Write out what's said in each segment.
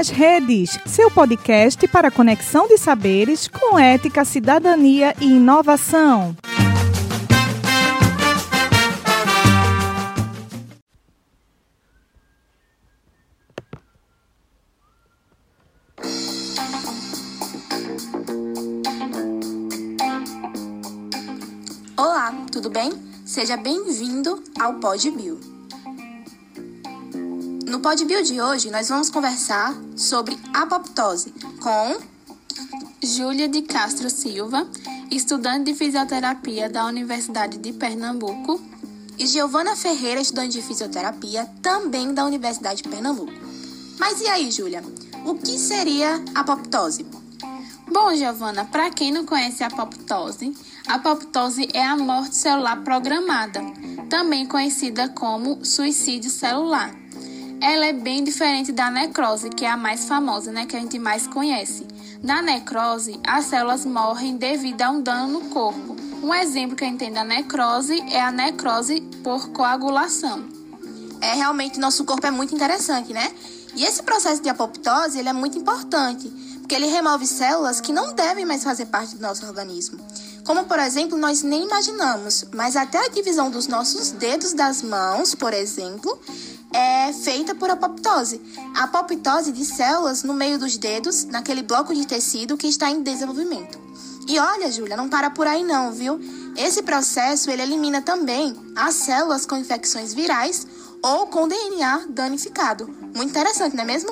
Nas redes, seu podcast para conexão de saberes com ética, cidadania e inovação. Olá, tudo bem? Seja bem-vindo ao PodBio. No PodBio de hoje, nós vamos conversar sobre apoptose com Júlia de Castro Silva, estudante de fisioterapia da Universidade de Pernambuco, e Giovana Ferreira, estudante de fisioterapia também da Universidade de Pernambuco. Mas e aí, Júlia? O que seria apoptose? Bom, Giovana, para quem não conhece a apoptose, a apoptose é a morte celular programada, também conhecida como suicídio celular ela é bem diferente da necrose, que é a mais famosa, né, que a gente mais conhece. Na necrose, as células morrem devido a um dano no corpo. Um exemplo que a gente tem da necrose é a necrose por coagulação. É realmente nosso corpo é muito interessante, né? E esse processo de apoptose ele é muito importante, porque ele remove células que não devem mais fazer parte do nosso organismo. Como, por exemplo, nós nem imaginamos, mas até a divisão dos nossos dedos das mãos, por exemplo, é feita por apoptose. A apoptose de células no meio dos dedos, naquele bloco de tecido que está em desenvolvimento. E olha, Júlia, não para por aí não, viu? Esse processo ele elimina também as células com infecções virais ou com DNA danificado. Muito interessante, não é mesmo?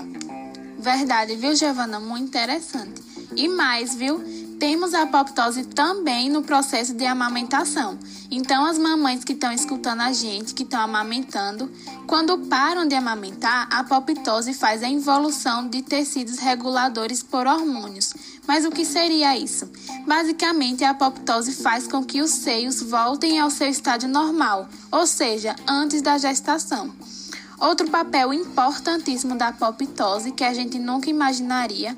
Verdade, viu, Giovana? Muito interessante. E mais, viu? Temos a apoptose também no processo de amamentação. Então, as mamães que estão escutando a gente, que estão amamentando, quando param de amamentar, a apoptose faz a involução de tecidos reguladores por hormônios. Mas o que seria isso? Basicamente, a apoptose faz com que os seios voltem ao seu estádio normal, ou seja, antes da gestação. Outro papel importantíssimo da apoptose que a gente nunca imaginaria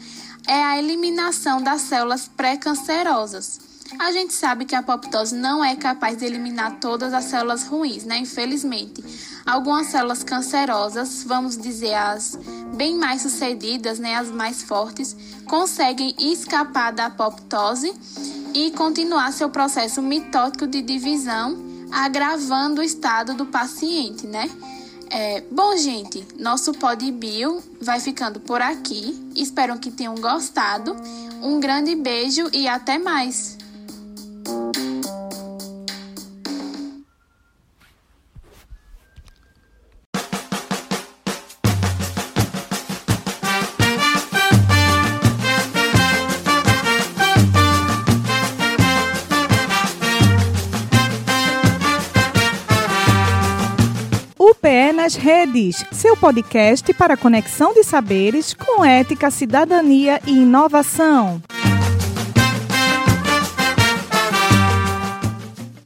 é a eliminação das células pré-cancerosas. A gente sabe que a apoptose não é capaz de eliminar todas as células ruins, né? Infelizmente. Algumas células cancerosas, vamos dizer as bem mais sucedidas, né, as mais fortes, conseguem escapar da apoptose e continuar seu processo mitótico de divisão, agravando o estado do paciente, né? É, bom, gente, nosso Pod Bio vai ficando por aqui. Espero que tenham gostado. Um grande beijo e até mais! UPE nas redes, seu podcast para conexão de saberes com ética, cidadania e inovação.